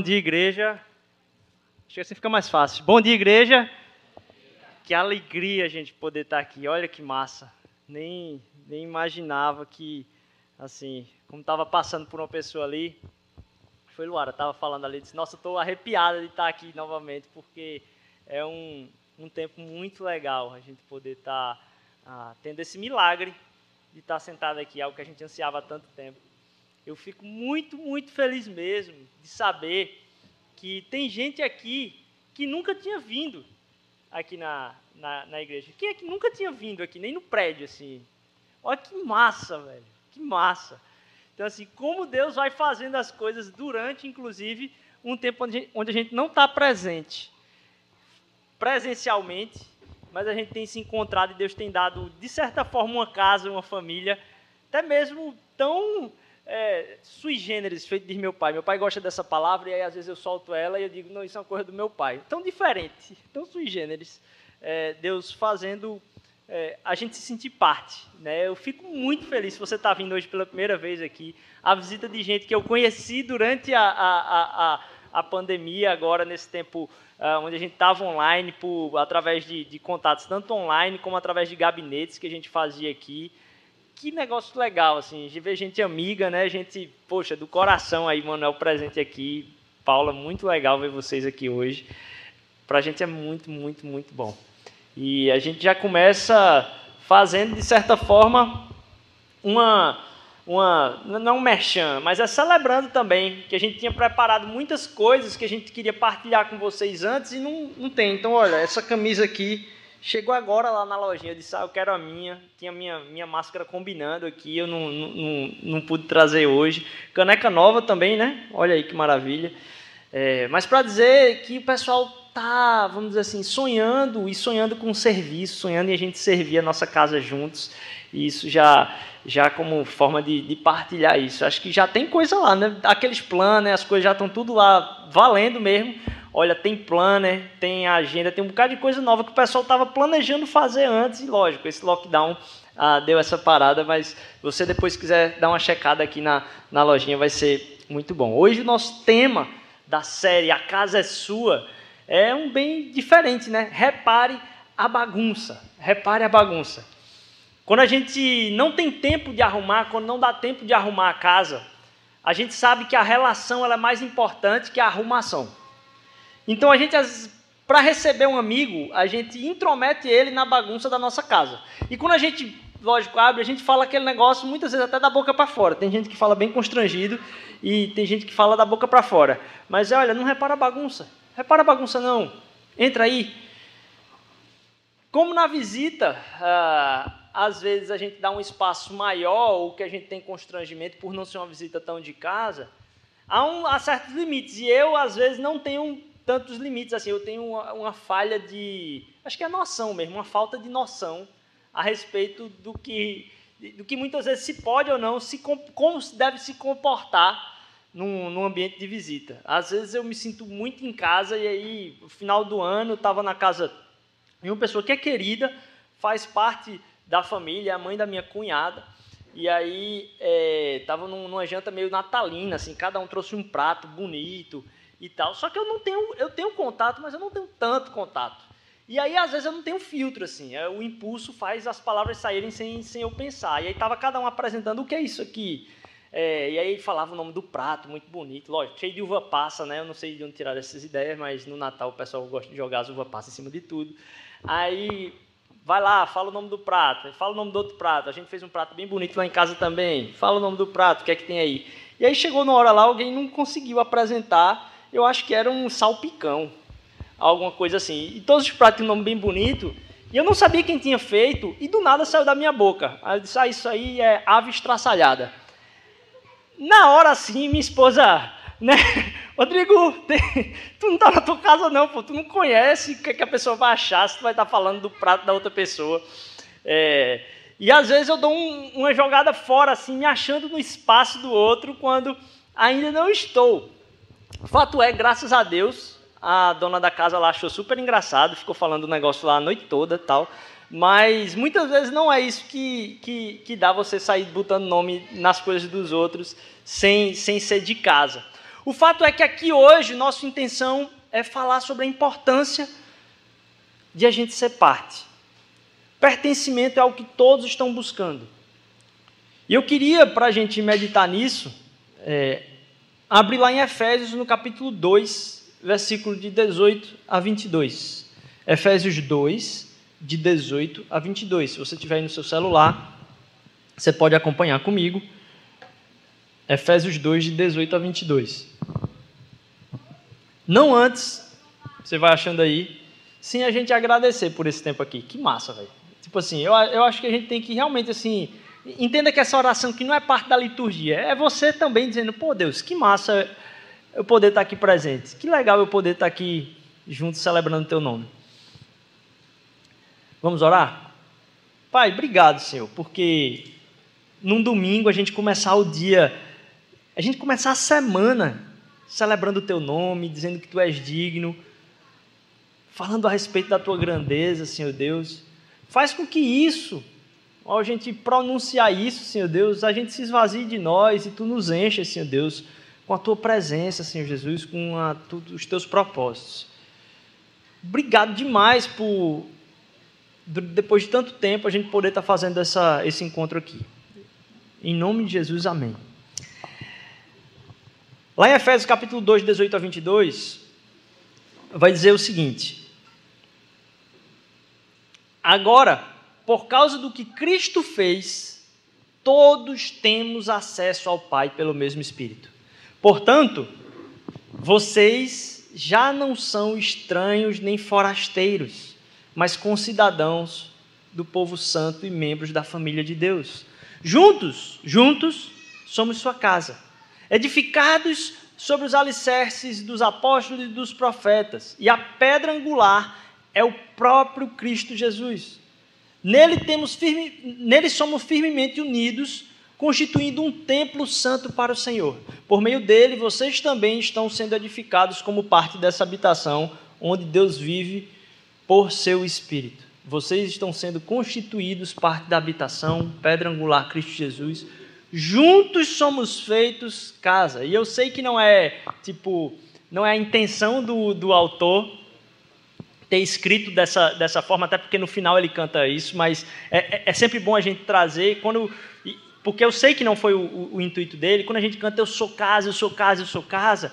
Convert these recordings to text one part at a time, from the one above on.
Bom dia, igreja. Acho que assim fica mais fácil. Bom dia, igreja. Que alegria a gente poder estar aqui. Olha que massa. Nem, nem imaginava que, assim, como estava passando por uma pessoa ali, foi Luara, estava falando ali, disse, nossa, estou arrepiada de estar aqui novamente, porque é um, um tempo muito legal a gente poder estar ah, tendo esse milagre de estar sentado aqui, algo que a gente ansiava há tanto tempo. Eu fico muito, muito feliz mesmo de saber que tem gente aqui que nunca tinha vindo aqui na, na, na igreja. Quem é que nunca tinha vindo aqui, nem no prédio, assim? Olha que massa, velho. Que massa. Então, assim, como Deus vai fazendo as coisas durante, inclusive, um tempo onde onde a gente não está presente presencialmente, mas a gente tem se encontrado e Deus tem dado, de certa forma, uma casa, uma família, até mesmo tão é, sui generis, feito de meu pai. Meu pai gosta dessa palavra e aí às vezes eu solto ela e eu digo, não, isso é uma coisa do meu pai. Tão diferente, tão sui generis. É, Deus fazendo é, a gente se sentir parte. Né? Eu fico muito feliz se você está vindo hoje pela primeira vez aqui. A visita de gente que eu conheci durante a, a, a, a pandemia, agora nesse tempo uh, onde a gente estava online, por, através de, de contatos, tanto online como através de gabinetes que a gente fazia aqui que negócio legal, assim, de ver gente amiga, né? Gente, poxa, do coração aí, Manuel presente aqui. Paula, muito legal ver vocês aqui hoje. Pra gente é muito, muito, muito bom. E a gente já começa fazendo, de certa forma, uma, uma não um merchan, mas é celebrando também, que a gente tinha preparado muitas coisas que a gente queria partilhar com vocês antes e não, não tem. Então, olha, essa camisa aqui Chegou agora lá na lojinha, eu disse, ah, eu quero a minha. Tinha minha, minha máscara combinando aqui, eu não, não, não pude trazer hoje. Caneca nova também, né? Olha aí que maravilha. É, mas para dizer que o pessoal tá, vamos dizer assim, sonhando e sonhando com serviço, sonhando em a gente servir a nossa casa juntos. E isso já, já como forma de, de partilhar isso. Acho que já tem coisa lá, né? Aqueles planos, né? as coisas já estão tudo lá valendo mesmo Olha, tem planner, tem agenda, tem um bocado de coisa nova que o pessoal estava planejando fazer antes, e lógico, esse lockdown ah, deu essa parada, mas você depois quiser dar uma checada aqui na, na lojinha, vai ser muito bom. Hoje o nosso tema da série A Casa é Sua é um bem diferente, né? Repare a bagunça. Repare a bagunça. Quando a gente não tem tempo de arrumar, quando não dá tempo de arrumar a casa, a gente sabe que a relação ela é mais importante que a arrumação. Então a gente, para receber um amigo, a gente intromete ele na bagunça da nossa casa. E quando a gente, lógico, abre, a gente fala aquele negócio muitas vezes até da boca para fora. Tem gente que fala bem constrangido e tem gente que fala da boca para fora. Mas olha, não repara a bagunça. Repara a bagunça não. Entra aí. Como na visita, ah, às vezes a gente dá um espaço maior ou que a gente tem constrangimento por não ser uma visita tão de casa, há, um, há certos limites. E eu, às vezes, não tenho tantos limites assim. Eu tenho uma, uma, falha de, acho que é noção mesmo, uma falta de noção a respeito do que, do que muitas vezes se pode ou não, se como deve se comportar num, num ambiente de visita. Às vezes eu me sinto muito em casa e aí, no final do ano, eu estava na casa de uma pessoa que é querida, faz parte da família, é a mãe da minha cunhada. E aí estava é, numa janta meio natalina, assim, cada um trouxe um prato bonito e tal. Só que eu não tenho, eu tenho contato, mas eu não tenho tanto contato. E aí, às vezes, eu não tenho filtro, assim. É, o impulso faz as palavras saírem sem, sem eu pensar. E aí estava cada um apresentando o que é isso aqui. É, e aí falava o nome do prato, muito bonito. Lógico, cheio de uva passa, né? Eu não sei de onde tirar essas ideias, mas no Natal o pessoal gosta de jogar as uva passa em cima de tudo. Aí, vai lá, fala o nome do prato. Fala o nome do outro prato. A gente fez um prato bem bonito lá em casa também. Fala o nome do prato, o que é que tem aí. E aí chegou na hora lá, alguém não conseguiu apresentar eu acho que era um salpicão, alguma coisa assim. E todos os pratos tinham um nome bem bonito, e eu não sabia quem tinha feito, e do nada saiu da minha boca. Aí disse, ah, isso aí é ave estraçalhada. Na hora assim, minha esposa, né? Rodrigo, tu não tá na tua casa não, pô, tu não conhece o que, é que a pessoa vai achar se tu vai estar tá falando do prato da outra pessoa. É... E às vezes eu dou um, uma jogada fora, assim, me achando no espaço do outro, quando ainda não estou. Fato é, graças a Deus, a dona da casa lá achou super engraçado, ficou falando o negócio lá a noite toda tal. Mas muitas vezes não é isso que, que, que dá você sair botando nome nas coisas dos outros sem, sem ser de casa. O fato é que aqui hoje nossa intenção é falar sobre a importância de a gente ser parte. Pertencimento é algo que todos estão buscando. E eu queria, para a gente meditar nisso, é, abrir lá em Efésios, no capítulo 2, versículo de 18 a 22. Efésios 2, de 18 a 22. Se você tiver aí no seu celular, você pode acompanhar comigo. Efésios 2, de 18 a 22. Não antes, você vai achando aí, sim a gente agradecer por esse tempo aqui. Que massa, velho. Tipo assim, eu, eu acho que a gente tem que realmente, assim, entenda que essa oração que não é parte da liturgia, é você também dizendo, pô Deus, que massa eu poder estar aqui presente. Que legal eu poder estar aqui junto celebrando o teu nome. Vamos orar? Pai, obrigado, Senhor, porque num domingo a gente começar o dia, a gente começar a semana celebrando o teu nome, dizendo que tu és digno, falando a respeito da tua grandeza, Senhor Deus. Faz com que isso, ao gente pronunciar isso, Senhor Deus, a gente se esvazie de nós e tu nos enches, Senhor Deus, com a tua presença, Senhor Jesus, com a, tu, os teus propósitos. Obrigado demais por, depois de tanto tempo, a gente poder estar fazendo essa, esse encontro aqui. Em nome de Jesus, amém. Lá em Efésios capítulo 2, 18 a 22, vai dizer o seguinte: Agora, por causa do que Cristo fez, todos temos acesso ao Pai pelo mesmo Espírito. Portanto, vocês já não são estranhos nem forasteiros, mas concidadãos do povo santo e membros da família de Deus. Juntos, juntos, somos sua casa edificados sobre os alicerces dos apóstolos e dos profetas, e a pedra angular é o próprio Cristo Jesus. Nele, temos firme, nele somos firmemente unidos, constituindo um templo santo para o Senhor. Por meio dele, vocês também estão sendo edificados como parte dessa habitação, onde Deus vive por seu Espírito. Vocês estão sendo constituídos parte da habitação, pedra angular, Cristo Jesus juntos somos feitos casa. E eu sei que não é, tipo, não é a intenção do, do autor ter escrito dessa, dessa forma, até porque no final ele canta isso, mas é, é, é sempre bom a gente trazer, quando, porque eu sei que não foi o, o, o, intuito dele, quando a gente canta eu sou casa, eu sou casa, eu sou casa,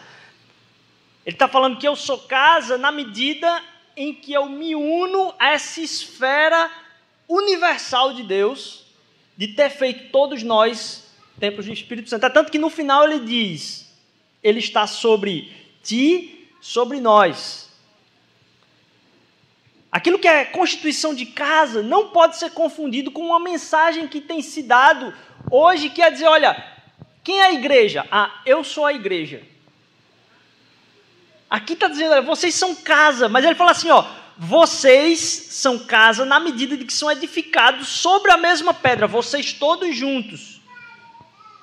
ele está falando que eu sou casa na medida em que eu me uno a essa esfera universal de Deus, de ter feito todos nós templos do Espírito Santo. É tanto que no final ele diz: Ele está sobre ti, sobre nós. Aquilo que é constituição de casa não pode ser confundido com uma mensagem que tem se dado hoje, que é dizer: olha, quem é a igreja? Ah, eu sou a igreja. Aqui está dizendo, vocês são casa, mas ele fala assim: ó, vocês são casa na medida de que são edificados sobre a mesma pedra, vocês todos juntos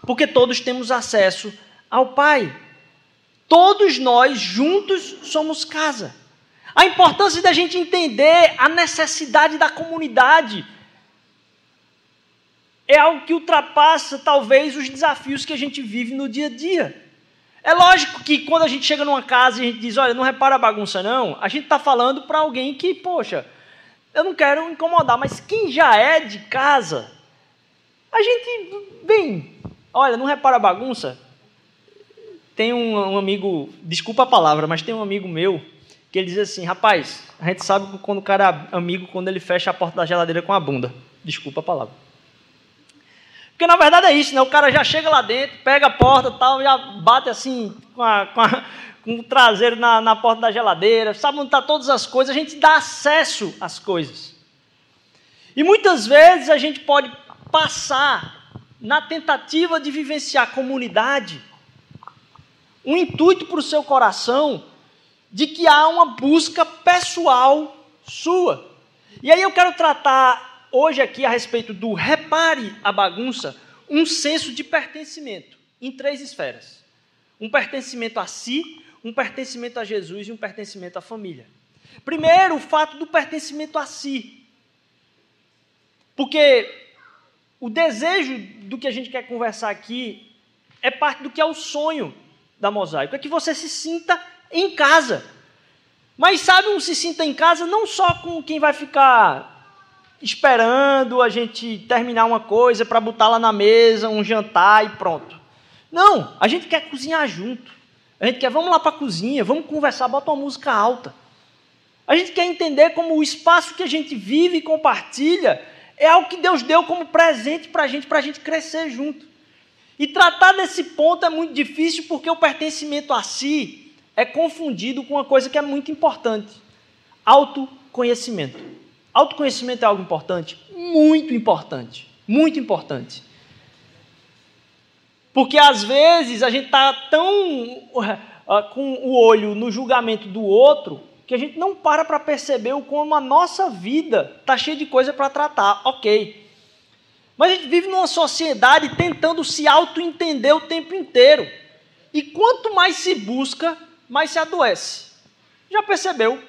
porque todos temos acesso ao Pai. Todos nós juntos somos casa. A importância da gente entender a necessidade da comunidade é algo que ultrapassa talvez os desafios que a gente vive no dia a dia. É lógico que quando a gente chega numa casa e a gente diz, olha, não repara a bagunça não, a gente está falando para alguém que, poxa, eu não quero incomodar, mas quem já é de casa, a gente, bem, Olha, não repara a bagunça? Tem um, um, amigo, desculpa a palavra, mas tem um amigo meu que ele diz assim: rapaz, a gente sabe quando o cara é amigo, quando ele fecha a porta da geladeira com a bunda. Desculpa a palavra. Porque na verdade é isso, né? O cara já chega lá dentro, pega a porta tal, já bate assim com, a, com, a, com o traseiro na, na, porta da geladeira, sabe onde tá todas as coisas, a gente dá acesso às coisas. E muitas vezes a gente pode passar na tentativa de vivenciar comunidade, um intuito para o seu coração de que há uma busca pessoal sua. E aí eu quero tratar hoje aqui a respeito do repare a bagunça, um senso de pertencimento em três esferas: um pertencimento a si, um pertencimento a Jesus e um pertencimento à família. Primeiro, o fato do pertencimento a si. Porque o desejo do que a gente quer conversar aqui é parte do que é o sonho da Mosaico, é que você se sinta em casa. Mas sabe um se sinta em casa não só com quem vai ficar esperando a gente terminar uma coisa para botar lá na mesa, um jantar e pronto. Não, a gente quer cozinhar junto. A gente quer, vamos lá para a cozinha, vamos conversar, bota uma música alta. A gente quer entender como o espaço que a gente vive e compartilha é algo que Deus deu como presente para a gente, para a gente crescer junto. E tratar desse ponto é muito difícil porque o pertencimento a si é confundido com uma coisa que é muito importante: autoconhecimento. Autoconhecimento é algo importante? Muito importante. Muito importante. Porque às vezes a gente está tão uh, com o olho no julgamento do outro que a gente não para para perceber o como a nossa vida está cheia de coisa para tratar. Ok. Mas a gente vive numa sociedade tentando se auto-entender o tempo inteiro. E quanto mais se busca, mais se adoece. Já percebeu?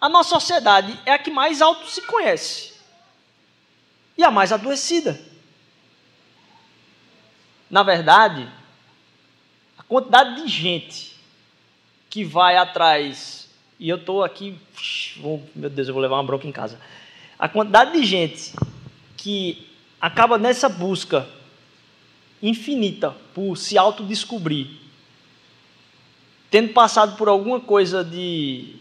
A nossa sociedade é a que mais auto se conhece e a mais adoecida. Na verdade, a quantidade de gente que vai atrás, e eu estou aqui, meu Deus, eu vou levar uma bronca em casa. A quantidade de gente que acaba nessa busca infinita por se autodescobrir, tendo passado por alguma coisa de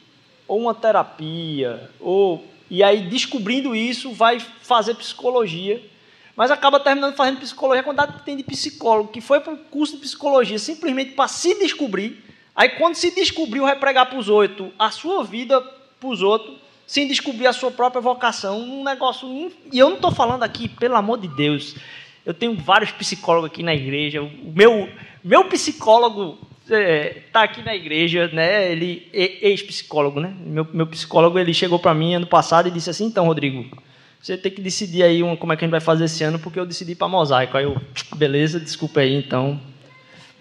ou uma terapia, ou e aí descobrindo isso vai fazer psicologia, mas acaba terminando fazendo psicologia quando tem de psicólogo que foi para o curso de psicologia simplesmente para se descobrir. Aí quando se descobriu vai pregar para os outros a sua vida para os outros, sem descobrir a sua própria vocação, um negócio e eu não estou falando aqui, pelo amor de Deus, eu tenho vários psicólogos aqui na igreja. O meu meu psicólogo é, aqui na igreja, né? Ele ex-psicólogo, né? Meu, meu psicólogo ele chegou para mim ano passado e disse assim: então, Rodrigo, você tem que decidir aí um, como é que a gente vai fazer esse ano, porque eu decidi para mosaico. Aí eu, beleza, desculpa aí, então,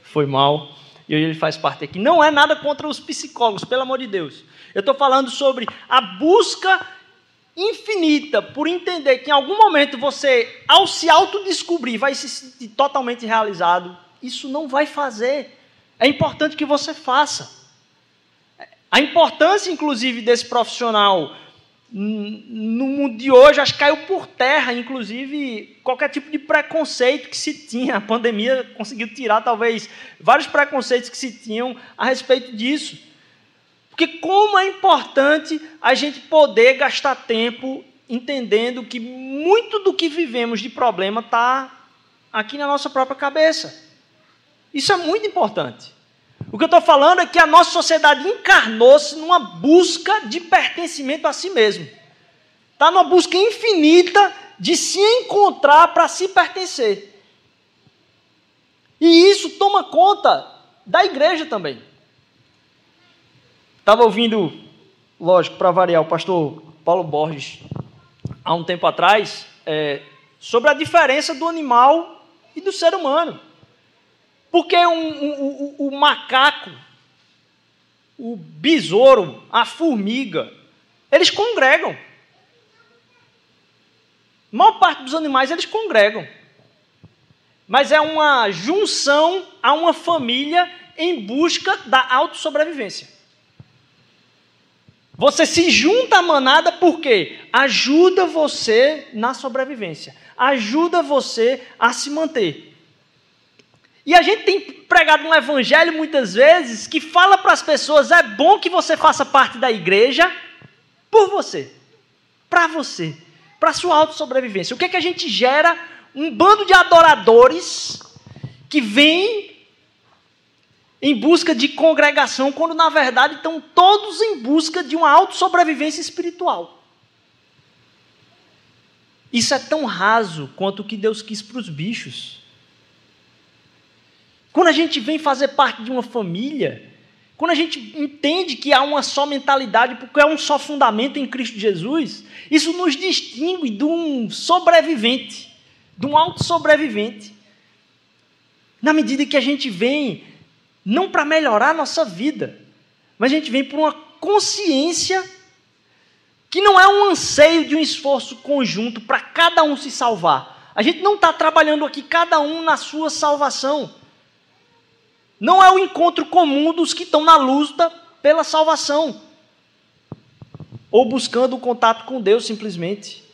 foi mal. E hoje ele faz parte aqui. Não é nada contra os psicólogos, pelo amor de Deus. Eu estou falando sobre a busca infinita por entender que em algum momento você, ao se autodescobrir, vai se sentir totalmente realizado. Isso não vai fazer é importante que você faça. A importância, inclusive, desse profissional no mundo de hoje, acho que caiu por terra, inclusive, qualquer tipo de preconceito que se tinha. A pandemia conseguiu tirar, talvez, vários preconceitos que se tinham a respeito disso. Porque como é importante a gente poder gastar tempo entendendo que muito do que vivemos de problema está aqui na nossa própria cabeça. Isso é muito importante. O que eu estou falando é que a nossa sociedade encarnou-se numa busca de pertencimento a si mesmo. Está numa busca infinita de se encontrar para se pertencer. E isso toma conta da igreja também. Estava ouvindo, lógico, para variar, o pastor Paulo Borges, há um tempo atrás, é, sobre a diferença do animal e do ser humano. Porque um, um, o, o macaco, o besouro, a formiga, eles congregam. A maior parte dos animais eles congregam. Mas é uma junção a uma família em busca da autossobrevivência. Você se junta à manada porque ajuda você na sobrevivência, ajuda você a se manter. E a gente tem pregado um evangelho muitas vezes que fala para as pessoas: é bom que você faça parte da igreja por você, para você, para sua autossobrevivência. O que é que a gente gera? Um bando de adoradores que vêm em busca de congregação, quando na verdade estão todos em busca de uma autossobrevivência espiritual. Isso é tão raso quanto o que Deus quis para os bichos. Quando a gente vem fazer parte de uma família, quando a gente entende que há uma só mentalidade, porque é um só fundamento em Cristo Jesus, isso nos distingue de um sobrevivente, de um auto-sobrevivente. Na medida que a gente vem, não para melhorar a nossa vida, mas a gente vem por uma consciência que não é um anseio de um esforço conjunto para cada um se salvar. A gente não está trabalhando aqui cada um na sua salvação. Não é o encontro comum dos que estão na luta pela salvação ou buscando o contato com Deus simplesmente.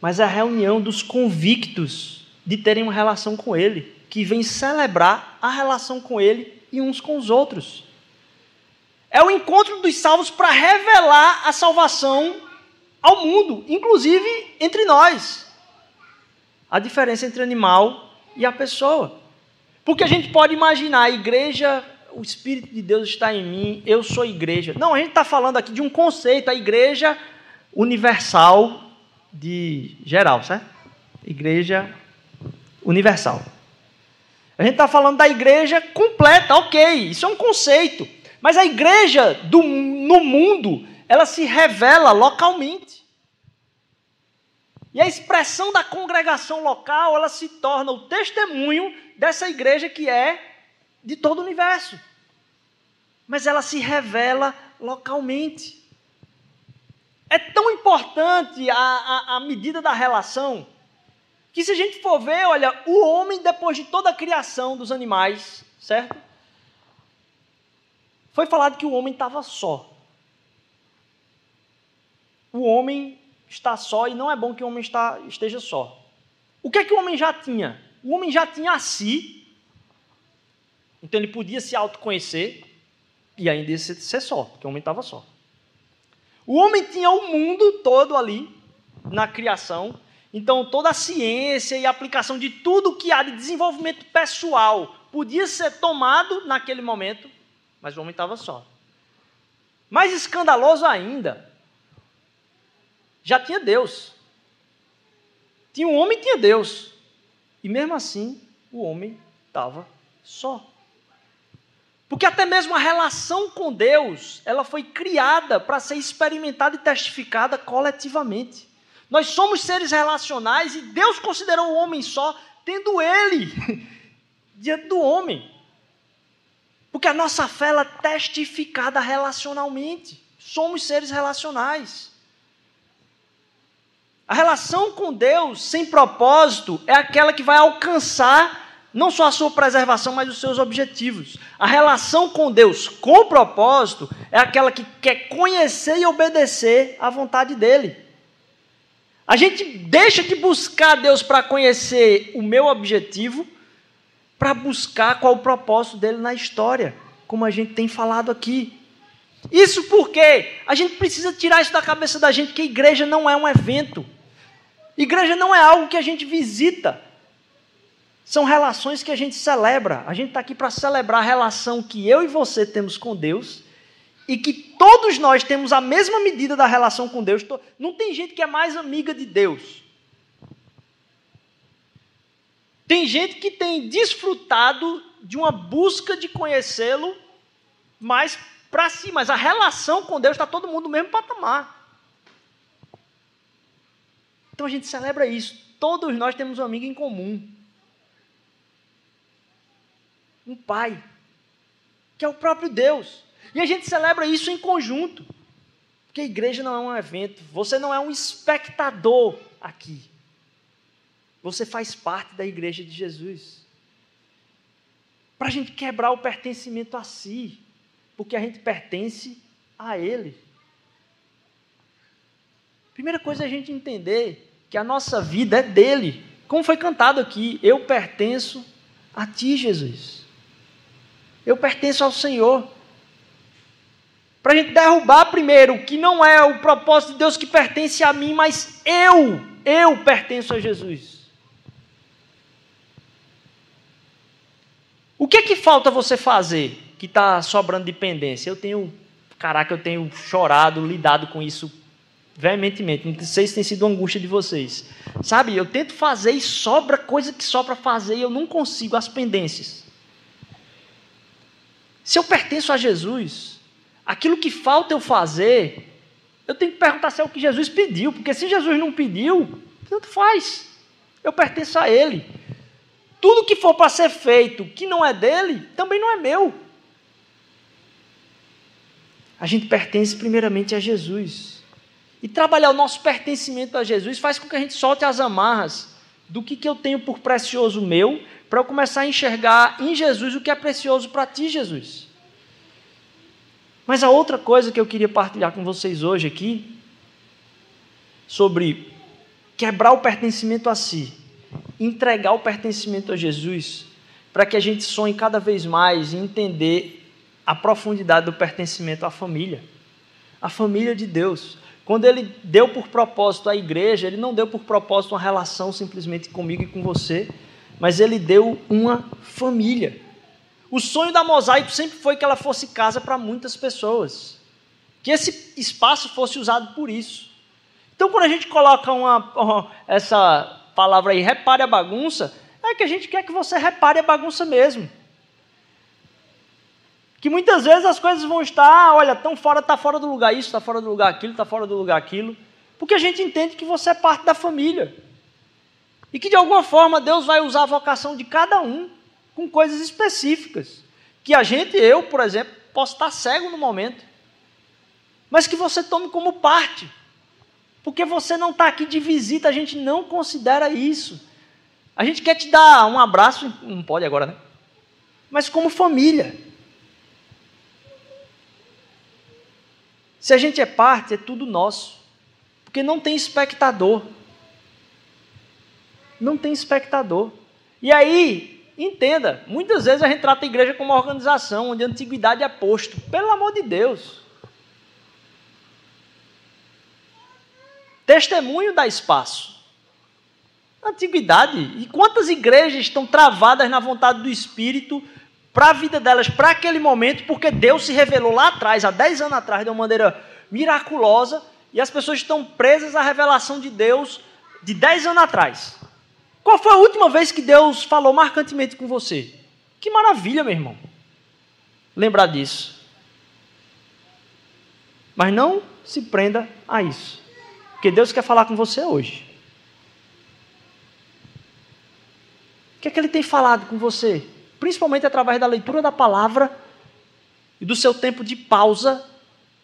Mas é a reunião dos convictos de terem uma relação com Ele, que vem celebrar a relação com Ele e uns com os outros. É o encontro dos salvos para revelar a salvação ao mundo, inclusive entre nós. A diferença entre animal e a pessoa. Porque a gente pode imaginar a igreja, o Espírito de Deus está em mim, eu sou igreja. Não, a gente está falando aqui de um conceito, a igreja universal de geral, certo? Igreja universal. A gente está falando da igreja completa, ok, isso é um conceito. Mas a igreja do, no mundo, ela se revela localmente. E a expressão da congregação local, ela se torna o testemunho dessa igreja que é de todo o universo. Mas ela se revela localmente. É tão importante a, a, a medida da relação que se a gente for ver, olha, o homem, depois de toda a criação dos animais, certo? Foi falado que o homem estava só. O homem está só e não é bom que o homem está, esteja só. O que é que o homem já tinha? O homem já tinha a si, então ele podia se autoconhecer e ainda ser, ser só, porque o homem estava só. O homem tinha o mundo todo ali na criação, então toda a ciência e a aplicação de tudo que há de desenvolvimento pessoal podia ser tomado naquele momento, mas o homem estava só. Mais escandaloso ainda, já tinha Deus. Tinha um homem tinha Deus. E mesmo assim, o homem estava só. Porque até mesmo a relação com Deus, ela foi criada para ser experimentada e testificada coletivamente. Nós somos seres relacionais e Deus considerou o homem só, tendo ele diante do homem. Porque a nossa fé ela é testificada relacionalmente. Somos seres relacionais. A relação com Deus sem propósito é aquela que vai alcançar não só a sua preservação, mas os seus objetivos. A relação com Deus com propósito é aquela que quer conhecer e obedecer à vontade dele. A gente deixa de buscar Deus para conhecer o meu objetivo, para buscar qual o propósito dele na história, como a gente tem falado aqui. Isso porque a gente precisa tirar isso da cabeça da gente que a igreja não é um evento. Igreja não é algo que a gente visita. São relações que a gente celebra. A gente está aqui para celebrar a relação que eu e você temos com Deus e que todos nós temos a mesma medida da relação com Deus. Não tem gente que é mais amiga de Deus. Tem gente que tem desfrutado de uma busca de conhecê-lo mais para si, mas a relação com Deus está todo mundo no mesmo patamar. Então a gente celebra isso. Todos nós temos um amigo em comum. Um pai, que é o próprio Deus. E a gente celebra isso em conjunto. Porque a igreja não é um evento, você não é um espectador aqui. Você faz parte da igreja de Jesus. Para a gente quebrar o pertencimento a si, porque a gente pertence a Ele. Primeira coisa é a gente entender que a nossa vida é dele. Como foi cantado aqui, eu pertenço a ti, Jesus. Eu pertenço ao Senhor. Para a gente derrubar primeiro que não é o propósito de Deus que pertence a mim, mas eu, eu pertenço a Jesus. O que é que falta você fazer que está sobrando dependência? Eu tenho, caraca, eu tenho chorado, lidado com isso veementemente. Não sei se tem sido angústia de vocês. Sabe, eu tento fazer e sobra coisa que sobra fazer e eu não consigo as pendências. Se eu pertenço a Jesus, aquilo que falta eu fazer, eu tenho que perguntar se é o que Jesus pediu, porque se Jesus não pediu, tanto faz. Eu pertenço a Ele. Tudo que for para ser feito que não é dele, também não é meu. A gente pertence primeiramente a Jesus. E trabalhar o nosso pertencimento a Jesus faz com que a gente solte as amarras do que, que eu tenho por precioso meu, para eu começar a enxergar em Jesus o que é precioso para ti, Jesus. Mas a outra coisa que eu queria partilhar com vocês hoje aqui, sobre quebrar o pertencimento a si, entregar o pertencimento a Jesus, para que a gente sonhe cada vez mais em entender a profundidade do pertencimento à família, a família de Deus. Quando ele deu por propósito a igreja, ele não deu por propósito uma relação simplesmente comigo e com você, mas ele deu uma família. O sonho da Mosaico sempre foi que ela fosse casa para muitas pessoas, que esse espaço fosse usado por isso. Então, quando a gente coloca uma, essa palavra aí, repare a bagunça, é que a gente quer que você repare a bagunça mesmo. Que muitas vezes as coisas vão estar, olha, tão fora, está fora do lugar isso, está fora do lugar aquilo, está fora do lugar aquilo. Porque a gente entende que você é parte da família. E que de alguma forma Deus vai usar a vocação de cada um com coisas específicas. Que a gente, eu, por exemplo, posso estar cego no momento. Mas que você tome como parte. Porque você não está aqui de visita, a gente não considera isso. A gente quer te dar um abraço, não pode agora, né? Mas como família. Se a gente é parte, é tudo nosso. Porque não tem espectador. Não tem espectador. E aí, entenda, muitas vezes a gente trata a igreja como uma organização onde a antiguidade é posto. Pelo amor de Deus. Testemunho dá espaço. Antiguidade. E quantas igrejas estão travadas na vontade do Espírito para a vida delas, para aquele momento, porque Deus se revelou lá atrás, há 10 anos atrás, de uma maneira miraculosa, e as pessoas estão presas à revelação de Deus de 10 anos atrás. Qual foi a última vez que Deus falou marcantemente com você? Que maravilha, meu irmão. Lembrar disso. Mas não se prenda a isso. Porque Deus quer falar com você hoje. O que é que Ele tem falado com você? Principalmente através da leitura da palavra e do seu tempo de pausa,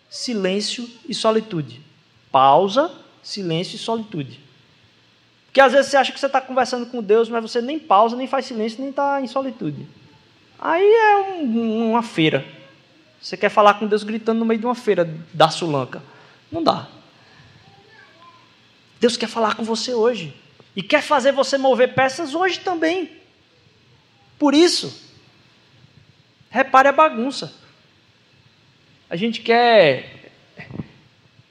silêncio e solitude. Pausa, silêncio e solitude. Porque às vezes você acha que você está conversando com Deus, mas você nem pausa, nem faz silêncio, nem está em solitude. Aí é um, uma feira. Você quer falar com Deus gritando no meio de uma feira da Sulanca. Não dá. Deus quer falar com você hoje. E quer fazer você mover peças hoje também. Por isso, repare a bagunça. A gente quer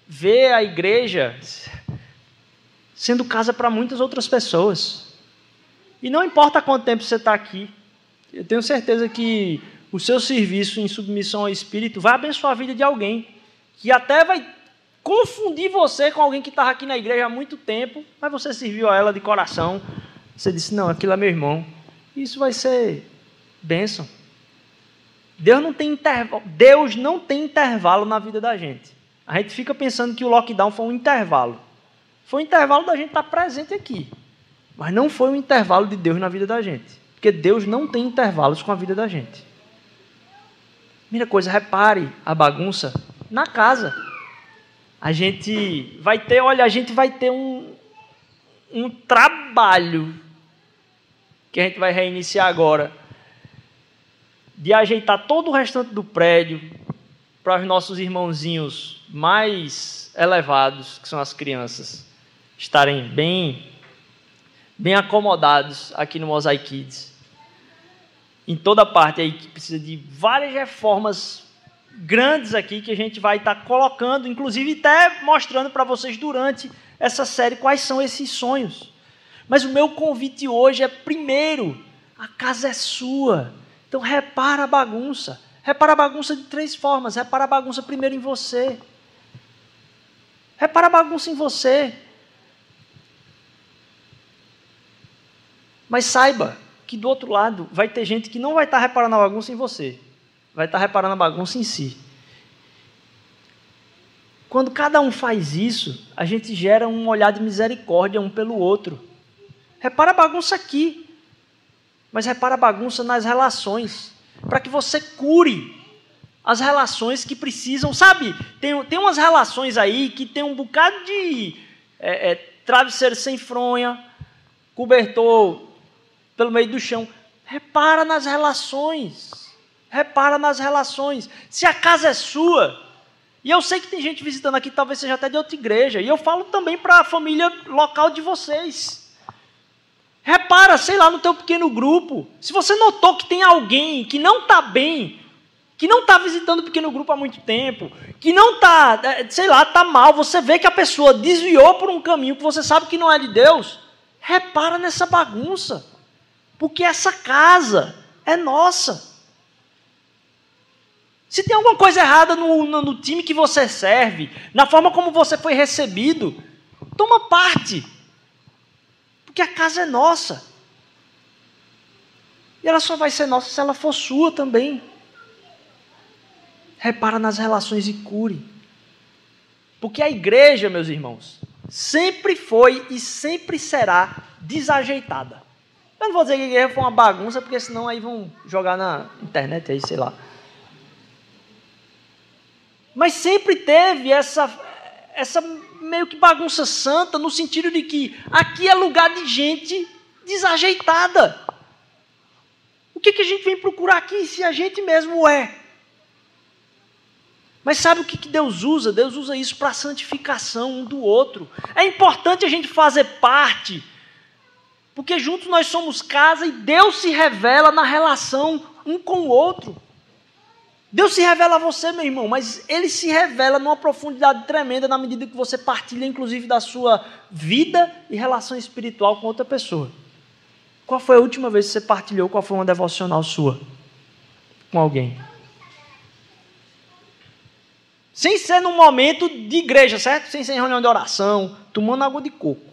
ver a igreja sendo casa para muitas outras pessoas. E não importa quanto tempo você está aqui, eu tenho certeza que o seu serviço em submissão ao Espírito vai abençoar a vida de alguém, que até vai confundir você com alguém que estava aqui na igreja há muito tempo, mas você serviu a ela de coração. Você disse: Não, aquilo é meu irmão. Isso vai ser bênção. Deus não tem intervalo, Deus não tem intervalo na vida da gente. A gente fica pensando que o lockdown foi um intervalo. Foi um intervalo da gente estar presente aqui. Mas não foi um intervalo de Deus na vida da gente. Porque Deus não tem intervalos com a vida da gente. Primeira coisa, repare a bagunça na casa. A gente vai ter, olha, a gente vai ter um, um trabalho que a gente vai reiniciar agora, de ajeitar todo o restante do prédio para os nossos irmãozinhos mais elevados, que são as crianças, estarem bem bem acomodados aqui no Mosaic Kids. Em toda parte aí que precisa de várias reformas grandes aqui que a gente vai estar colocando, inclusive até mostrando para vocês durante essa série quais são esses sonhos. Mas o meu convite hoje é: primeiro, a casa é sua. Então repara a bagunça. Repara a bagunça de três formas. Repara a bagunça primeiro em você. Repara a bagunça em você. Mas saiba que do outro lado vai ter gente que não vai estar reparando a bagunça em você. Vai estar reparando a bagunça em si. Quando cada um faz isso, a gente gera um olhar de misericórdia um pelo outro. Repara a bagunça aqui, mas repara a bagunça nas relações, para que você cure as relações que precisam, sabe? Tem, tem umas relações aí que tem um bocado de é, é, travesseiro sem fronha, cobertor pelo meio do chão. Repara nas relações. Repara nas relações. Se a casa é sua, e eu sei que tem gente visitando aqui, talvez seja até de outra igreja, e eu falo também para a família local de vocês. Repara, sei lá, no teu pequeno grupo. Se você notou que tem alguém que não está bem, que não está visitando o pequeno grupo há muito tempo, que não está, é, sei lá, está mal, você vê que a pessoa desviou por um caminho que você sabe que não é de Deus, repara nessa bagunça. Porque essa casa é nossa. Se tem alguma coisa errada no, no, no, time que você serve, na forma como você foi recebido, toma parte. Porque a casa é nossa. E ela só vai ser nossa se ela for sua também. Repara nas relações e cure. Porque a igreja, meus irmãos, sempre foi e sempre será desajeitada. Eu não vou dizer que a igreja foi uma bagunça, porque senão aí vão jogar na internet aí, sei lá. Mas sempre teve essa, essa meio que bagunça santa, no sentido de que aqui é lugar de gente desajeitada. O que, que a gente vem procurar aqui se a gente mesmo é? Mas sabe o que, que Deus usa? Deus usa isso para santificação um do outro. É importante a gente fazer parte, porque juntos nós somos casa e Deus se revela na relação um com o outro. Deus se revela a você, meu irmão, mas ele se revela numa profundidade tremenda na medida que você partilha, inclusive, da sua vida e relação espiritual com outra pessoa. Qual foi a última vez que você partilhou? Qual foi uma devocional sua com alguém? Sem ser num momento de igreja, certo? Sem ser em reunião de oração, tomando água de coco.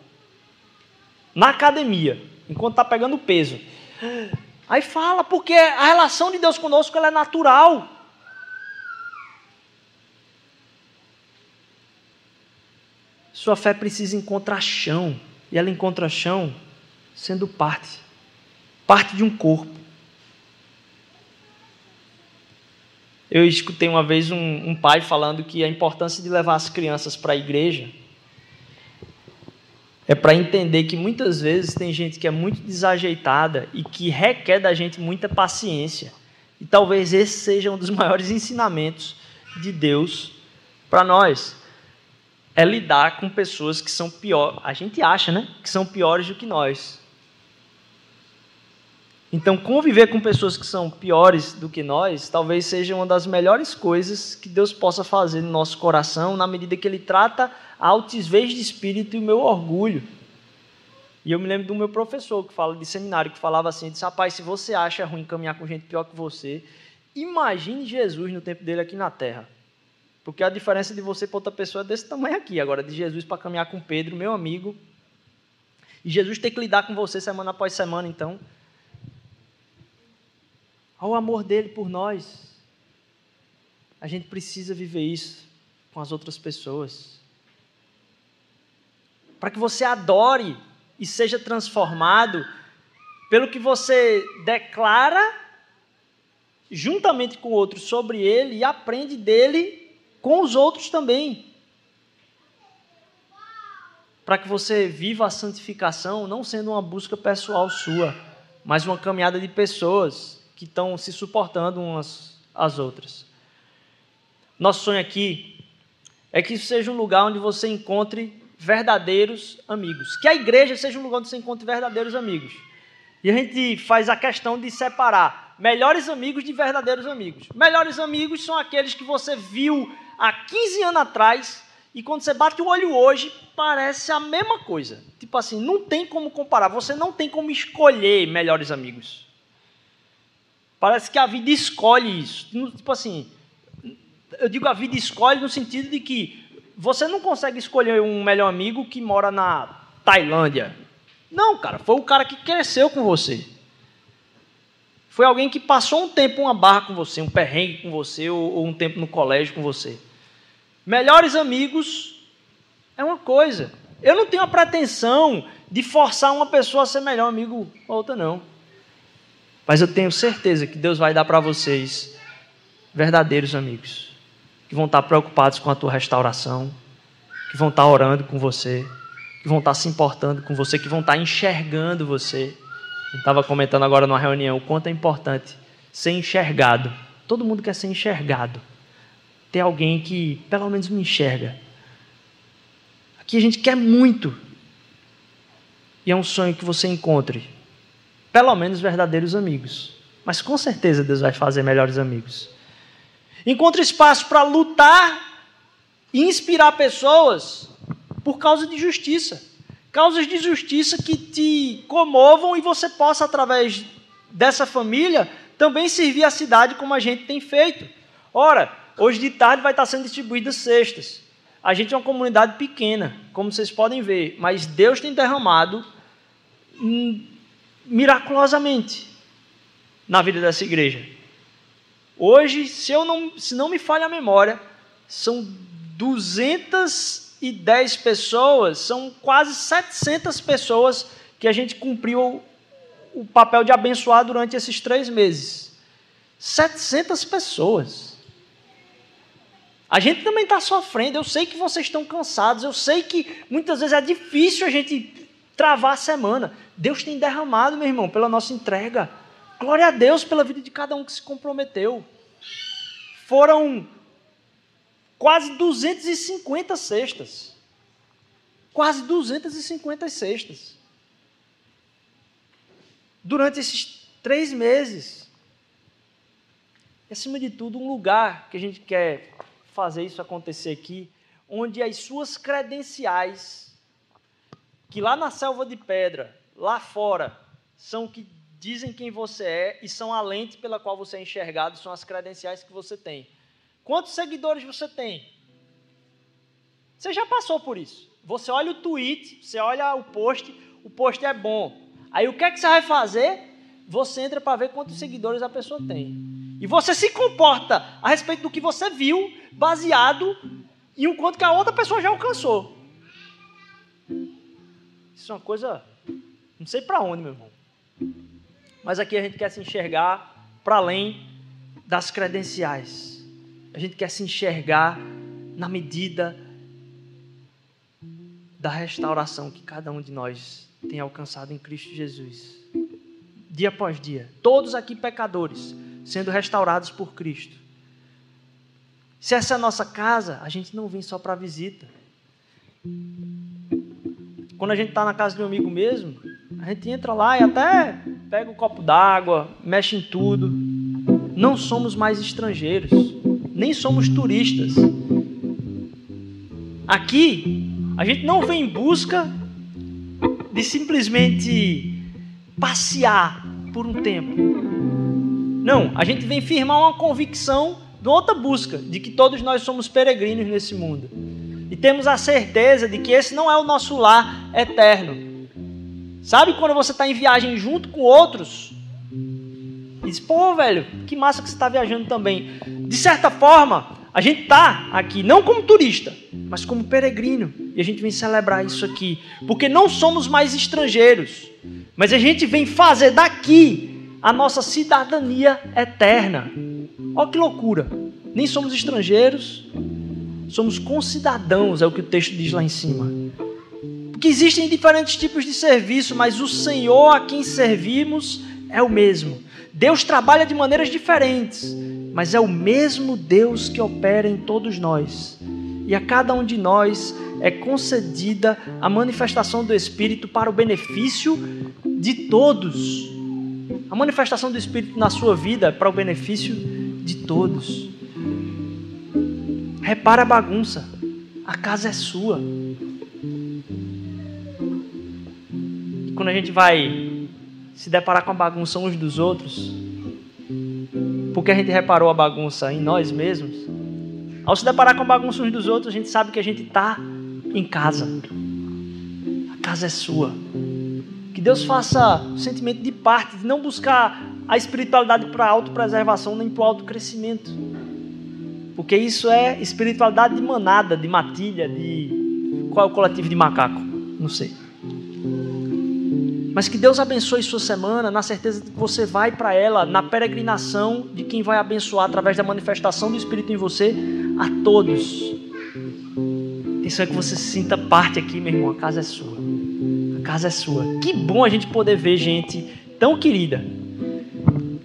Na academia, enquanto está pegando peso. Aí fala, porque a relação de Deus conosco ela é natural. Sua fé precisa encontrar chão. E ela encontra chão sendo parte parte de um corpo. Eu escutei uma vez um, um pai falando que a importância de levar as crianças para a igreja é para entender que muitas vezes tem gente que é muito desajeitada e que requer da gente muita paciência. E talvez esse seja um dos maiores ensinamentos de Deus para nós. É lidar com pessoas que são piores, a gente acha, né? Que são piores do que nós. Então, conviver com pessoas que são piores do que nós, talvez seja uma das melhores coisas que Deus possa fazer no nosso coração, na medida que Ele trata a altivez de espírito e o meu orgulho. E eu me lembro do meu professor que fala de seminário, que falava assim: disse, rapaz, se você acha ruim caminhar com gente pior que você, imagine Jesus no tempo dele aqui na terra. Porque a diferença de você para outra pessoa é desse tamanho aqui. Agora, de Jesus para caminhar com Pedro, meu amigo. E Jesus tem que lidar com você semana após semana, então ao amor dele por nós. A gente precisa viver isso com as outras pessoas. Para que você adore e seja transformado pelo que você declara juntamente com outros sobre ele e aprende dele com os outros também. Para que você viva a santificação não sendo uma busca pessoal sua, mas uma caminhada de pessoas que estão se suportando umas às outras. Nosso sonho aqui é que isso seja um lugar onde você encontre verdadeiros amigos. Que a igreja seja um lugar onde você encontre verdadeiros amigos. E a gente faz a questão de separar melhores amigos de verdadeiros amigos. Melhores amigos são aqueles que você viu há 15 anos atrás e quando você bate o olho hoje, parece a mesma coisa. Tipo assim, não tem como comparar, você não tem como escolher melhores amigos. Parece que a vida escolhe isso. Tipo assim, eu digo a vida escolhe no sentido de que você não consegue escolher um melhor amigo que mora na Tailândia. Não, cara, foi o cara que cresceu com você. Foi alguém que passou um tempo uma barra com você, um perrengue com você, ou, ou um tempo no colégio com você. Melhores amigos é uma coisa. Eu não tenho a pretensão de forçar uma pessoa a ser melhor amigo ou outra, não. Mas eu tenho certeza que Deus vai dar para vocês verdadeiros amigos, que vão estar preocupados com a tua restauração, que vão estar orando com você, que vão estar se importando com você, que vão estar enxergando você. Eu estava comentando agora numa reunião o quanto é importante ser enxergado. Todo mundo quer ser enxergado. Ter alguém que pelo menos me enxerga. Aqui a gente quer muito. E é um sonho que você encontre pelo menos verdadeiros amigos. Mas com certeza Deus vai fazer melhores amigos. Encontre espaço para lutar e inspirar pessoas por causa de justiça. Causas de justiça que te comovam e você possa, através dessa família, também servir a cidade como a gente tem feito. Ora, hoje de tarde vai estar sendo distribuídas cestas. A gente é uma comunidade pequena, como vocês podem ver, mas Deus tem derramado hum, miraculosamente na vida dessa igreja. Hoje, se, eu não, se não me falha a memória, são 210 pessoas, são quase 700 pessoas que a gente cumpriu o papel de abençoar durante esses três meses. 700 pessoas. A gente também está sofrendo. Eu sei que vocês estão cansados. Eu sei que muitas vezes é difícil a gente travar a semana. Deus tem derramado, meu irmão, pela nossa entrega. Glória a Deus pela vida de cada um que se comprometeu. Foram quase 250 cestas. Quase 250 cestas. Durante esses três meses. E, acima de tudo, um lugar que a gente quer fazer isso acontecer aqui, onde as suas credenciais, que lá na selva de pedra, lá fora, são que dizem quem você é e são a lente pela qual você é enxergado, são as credenciais que você tem. Quantos seguidores você tem? Você já passou por isso. Você olha o tweet, você olha o post, o post é bom. Aí o que é que você vai fazer? Você entra para ver quantos seguidores a pessoa tem. E você se comporta a respeito do que você viu, baseado em um quanto que a outra pessoa já alcançou. Isso é uma coisa, não sei para onde, meu irmão. Mas aqui a gente quer se enxergar para além das credenciais. A gente quer se enxergar na medida da restauração que cada um de nós tem alcançado em Cristo Jesus. Dia após dia. Todos aqui pecadores, sendo restaurados por Cristo. Se essa é a nossa casa, a gente não vem só para visita. Quando a gente está na casa de um amigo mesmo, a gente entra lá e até pega um copo d'água, mexe em tudo. Não somos mais estrangeiros, nem somos turistas. Aqui, a gente não vem em busca de simplesmente passear por um tempo. Não, a gente vem firmar uma convicção de outra busca, de que todos nós somos peregrinos nesse mundo. E temos a certeza de que esse não é o nosso lar eterno. Sabe quando você está em viagem junto com outros? E diz, pô, velho, que massa que você está viajando também. De certa forma, a gente está aqui não como turista, mas como peregrino. E a gente vem celebrar isso aqui. Porque não somos mais estrangeiros, mas a gente vem fazer daqui a nossa cidadania eterna. Olha que loucura. Nem somos estrangeiros, somos concidadãos, é o que o texto diz lá em cima que existem diferentes tipos de serviço, mas o Senhor a quem servimos é o mesmo. Deus trabalha de maneiras diferentes, mas é o mesmo Deus que opera em todos nós. E a cada um de nós é concedida a manifestação do Espírito para o benefício de todos. A manifestação do Espírito na sua vida é para o benefício de todos. Repara a bagunça. A casa é sua. quando a gente vai se deparar com a bagunça uns dos outros, porque a gente reparou a bagunça em nós mesmos, ao se deparar com a bagunça uns dos outros, a gente sabe que a gente está em casa. A casa é sua. Que Deus faça o sentimento de parte, de não buscar a espiritualidade para a autopreservação nem para o autocrescimento. Porque isso é espiritualidade de manada, de matilha, de. Qual é o coletivo de macaco? Não sei. Mas que Deus abençoe sua semana, na certeza de que você vai para ela na peregrinação de quem vai abençoar através da manifestação do Espírito em você a todos. Intenção é que você se sinta parte aqui, meu irmão. A casa é sua. Casa é sua. Que bom a gente poder ver gente tão querida.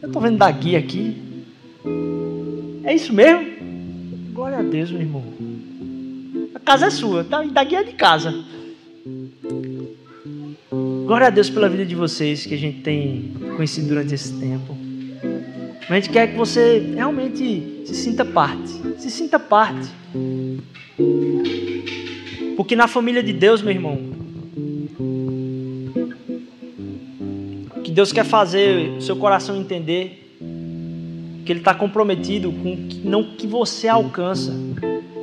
Eu tô vendo Dagui aqui. É isso mesmo? Glória a Deus, meu irmão. A casa é sua, tá? E Dagui é de casa. Glória a Deus pela vida de vocês que a gente tem conhecido durante esse tempo. A gente quer que você realmente se sinta parte. Se sinta parte. Porque na família de Deus, meu irmão, Deus quer fazer seu coração entender que Ele está comprometido com não que você alcança,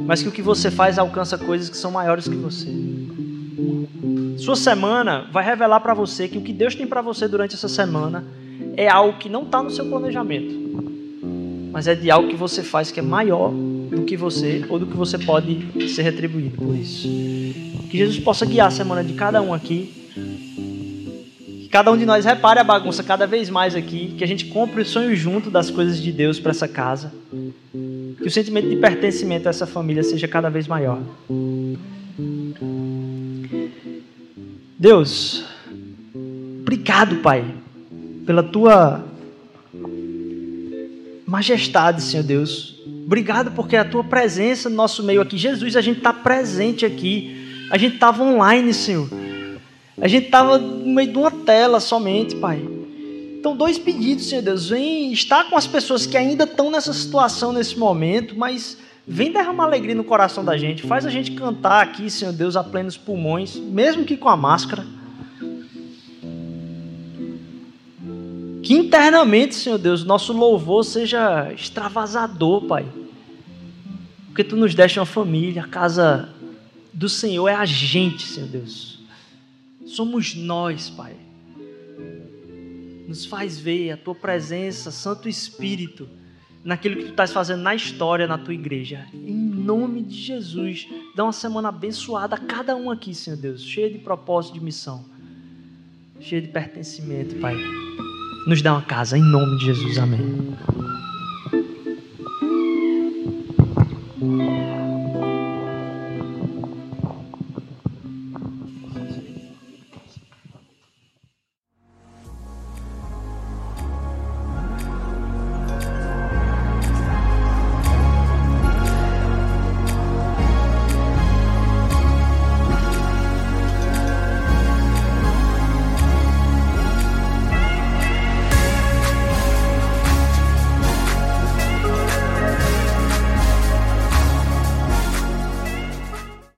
mas que o que você faz alcança coisas que são maiores que você. Sua semana vai revelar para você que o que Deus tem para você durante essa semana é algo que não está no seu planejamento, mas é de algo que você faz que é maior do que você ou do que você pode ser retribuído por isso. Que Jesus possa guiar a semana de cada um aqui. Cada um de nós repare a bagunça cada vez mais aqui. Que a gente compre o sonho junto das coisas de Deus para essa casa. Que o sentimento de pertencimento a essa família seja cada vez maior. Deus, obrigado, Pai, pela tua majestade, Senhor Deus. Obrigado porque a tua presença no nosso meio aqui. Jesus, a gente está presente aqui. A gente estava online, Senhor. A gente estava no meio de uma tela somente, Pai. Então, dois pedidos, Senhor Deus. Vem estar com as pessoas que ainda estão nessa situação, nesse momento, mas vem derramar alegria no coração da gente. Faz a gente cantar aqui, Senhor Deus, a plenos pulmões, mesmo que com a máscara. Que internamente, Senhor Deus, nosso louvor seja extravasador, Pai. Porque tu nos deste uma família, a casa do Senhor é a gente, Senhor Deus. Somos nós, Pai. Nos faz ver a tua presença, Santo Espírito, naquilo que tu estás fazendo na história, na tua igreja. Em nome de Jesus, dá uma semana abençoada a cada um aqui, Senhor Deus, cheia de propósito de missão, cheia de pertencimento, Pai nos dá uma casa, em nome de Jesus. Amém.